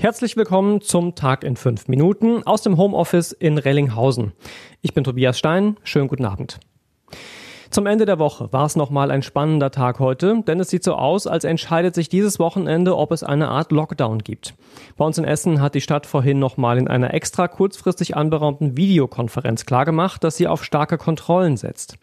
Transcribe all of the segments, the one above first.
Herzlich willkommen zum Tag in fünf Minuten aus dem Homeoffice in Rellinghausen. Ich bin Tobias Stein. Schönen guten Abend. Zum Ende der Woche war es nochmal ein spannender Tag heute, denn es sieht so aus, als entscheidet sich dieses Wochenende, ob es eine Art Lockdown gibt. Bei uns in Essen hat die Stadt vorhin nochmal in einer extra kurzfristig anberaumten Videokonferenz klargemacht, dass sie auf starke Kontrollen setzt.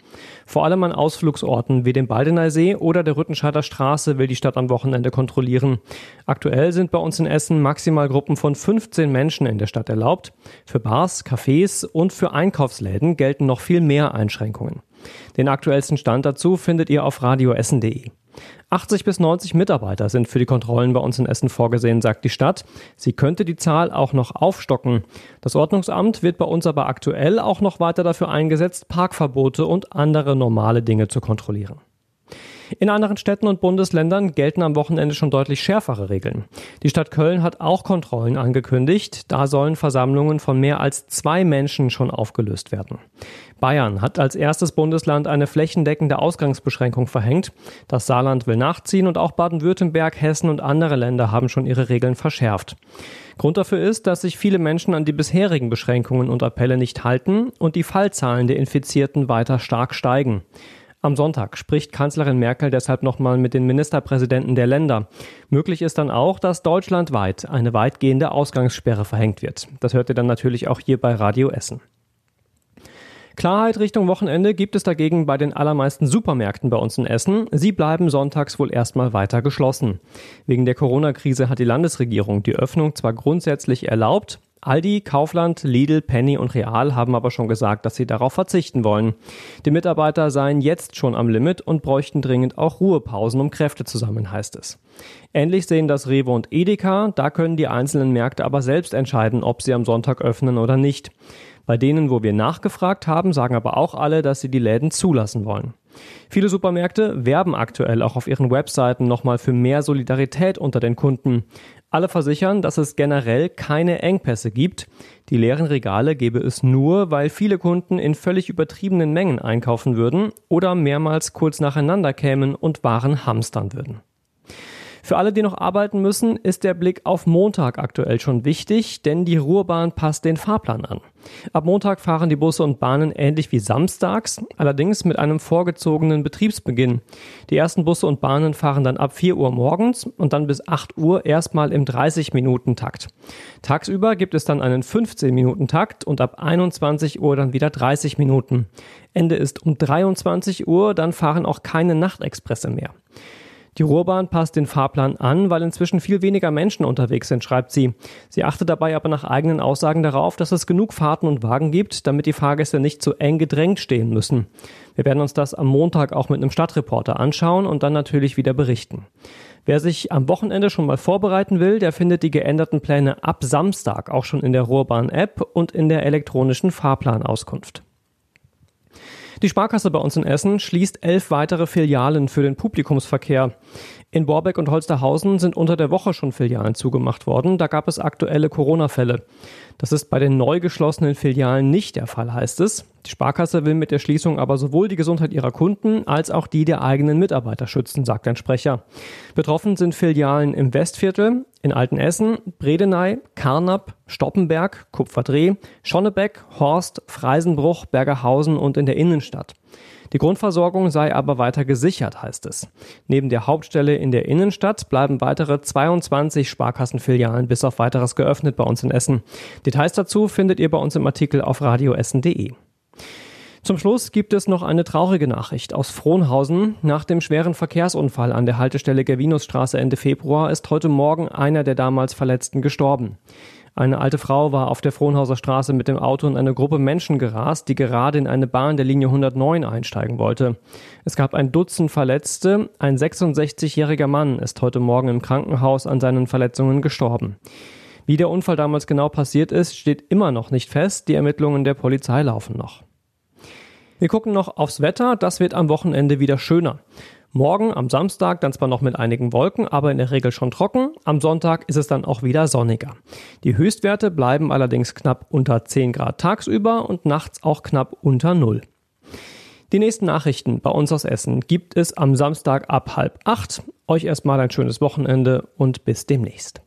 Vor allem an Ausflugsorten wie dem Baldeneysee oder der Rüttenscheider Straße will die Stadt am Wochenende kontrollieren. Aktuell sind bei uns in Essen maximal Gruppen von 15 Menschen in der Stadt erlaubt. Für Bars, Cafés und für Einkaufsläden gelten noch viel mehr Einschränkungen. Den aktuellsten Stand dazu findet ihr auf radioessen.de. 80 bis 90 Mitarbeiter sind für die Kontrollen bei uns in Essen vorgesehen, sagt die Stadt. Sie könnte die Zahl auch noch aufstocken. Das Ordnungsamt wird bei uns aber aktuell auch noch weiter dafür eingesetzt, Parkverbote und andere normale Dinge zu kontrollieren. In anderen Städten und Bundesländern gelten am Wochenende schon deutlich schärfere Regeln. Die Stadt Köln hat auch Kontrollen angekündigt. Da sollen Versammlungen von mehr als zwei Menschen schon aufgelöst werden. Bayern hat als erstes Bundesland eine flächendeckende Ausgangsbeschränkung verhängt. Das Saarland will nachziehen und auch Baden-Württemberg, Hessen und andere Länder haben schon ihre Regeln verschärft. Grund dafür ist, dass sich viele Menschen an die bisherigen Beschränkungen und Appelle nicht halten und die Fallzahlen der Infizierten weiter stark steigen. Am Sonntag spricht Kanzlerin Merkel deshalb nochmal mit den Ministerpräsidenten der Länder. Möglich ist dann auch, dass deutschlandweit eine weitgehende Ausgangssperre verhängt wird. Das hört ihr dann natürlich auch hier bei Radio Essen. Klarheit Richtung Wochenende gibt es dagegen bei den allermeisten Supermärkten bei uns in Essen. Sie bleiben sonntags wohl erstmal weiter geschlossen. Wegen der Corona-Krise hat die Landesregierung die Öffnung zwar grundsätzlich erlaubt, Aldi, Kaufland, Lidl, Penny und Real haben aber schon gesagt, dass sie darauf verzichten wollen. Die Mitarbeiter seien jetzt schon am Limit und bräuchten dringend auch Ruhepausen, um Kräfte zu sammeln, heißt es. Ähnlich sehen das Rewe und Edeka, da können die einzelnen Märkte aber selbst entscheiden, ob sie am Sonntag öffnen oder nicht. Bei denen, wo wir nachgefragt haben, sagen aber auch alle, dass sie die Läden zulassen wollen. Viele Supermärkte werben aktuell auch auf ihren Webseiten nochmal für mehr Solidarität unter den Kunden. Alle versichern, dass es generell keine Engpässe gibt. Die leeren Regale gäbe es nur, weil viele Kunden in völlig übertriebenen Mengen einkaufen würden oder mehrmals kurz nacheinander kämen und Waren hamstern würden. Für alle, die noch arbeiten müssen, ist der Blick auf Montag aktuell schon wichtig, denn die Ruhrbahn passt den Fahrplan an. Ab Montag fahren die Busse und Bahnen ähnlich wie samstags, allerdings mit einem vorgezogenen Betriebsbeginn. Die ersten Busse und Bahnen fahren dann ab 4 Uhr morgens und dann bis 8 Uhr erstmal im 30-Minuten-Takt. Tagsüber gibt es dann einen 15-Minuten-Takt und ab 21 Uhr dann wieder 30 Minuten. Ende ist um 23 Uhr, dann fahren auch keine Nachtexpresse mehr. Die Ruhrbahn passt den Fahrplan an, weil inzwischen viel weniger Menschen unterwegs sind, schreibt sie. Sie achtet dabei aber nach eigenen Aussagen darauf, dass es genug Fahrten und Wagen gibt, damit die Fahrgäste nicht zu eng gedrängt stehen müssen. Wir werden uns das am Montag auch mit einem Stadtreporter anschauen und dann natürlich wieder berichten. Wer sich am Wochenende schon mal vorbereiten will, der findet die geänderten Pläne ab Samstag auch schon in der Ruhrbahn-App und in der elektronischen Fahrplanauskunft. Die Sparkasse bei uns in Essen schließt elf weitere Filialen für den Publikumsverkehr. In Borbeck und Holsterhausen sind unter der Woche schon Filialen zugemacht worden. Da gab es aktuelle Corona-Fälle. Das ist bei den neu geschlossenen Filialen nicht der Fall, heißt es. Die Sparkasse will mit der Schließung aber sowohl die Gesundheit ihrer Kunden als auch die der eigenen Mitarbeiter schützen, sagt ein Sprecher. Betroffen sind Filialen im Westviertel, in Altenessen, Bredeney, Karnap, Stoppenberg, Kupferdreh, Schonnebeck, Horst, Freisenbruch, Bergerhausen und in der Innenstadt. Die Grundversorgung sei aber weiter gesichert, heißt es. Neben der Hauptstelle in der Innenstadt bleiben weitere 22 Sparkassenfilialen bis auf weiteres geöffnet bei uns in Essen. Details dazu findet ihr bei uns im Artikel auf radioessen.de. Zum Schluss gibt es noch eine traurige Nachricht aus Frohnhausen. Nach dem schweren Verkehrsunfall an der Haltestelle Gervinusstraße Ende Februar ist heute Morgen einer der damals Verletzten gestorben. Eine alte Frau war auf der Frohnhauser Straße mit dem Auto in eine Gruppe Menschen gerast, die gerade in eine Bahn der Linie 109 einsteigen wollte. Es gab ein Dutzend Verletzte. Ein 66-jähriger Mann ist heute Morgen im Krankenhaus an seinen Verletzungen gestorben. Wie der Unfall damals genau passiert ist, steht immer noch nicht fest. Die Ermittlungen der Polizei laufen noch. Wir gucken noch aufs Wetter. Das wird am Wochenende wieder schöner. Morgen am Samstag dann zwar noch mit einigen Wolken, aber in der Regel schon trocken. Am Sonntag ist es dann auch wieder sonniger. Die Höchstwerte bleiben allerdings knapp unter 10 Grad tagsüber und nachts auch knapp unter Null. Die nächsten Nachrichten bei uns aus Essen gibt es am Samstag ab halb acht. Euch erstmal ein schönes Wochenende und bis demnächst.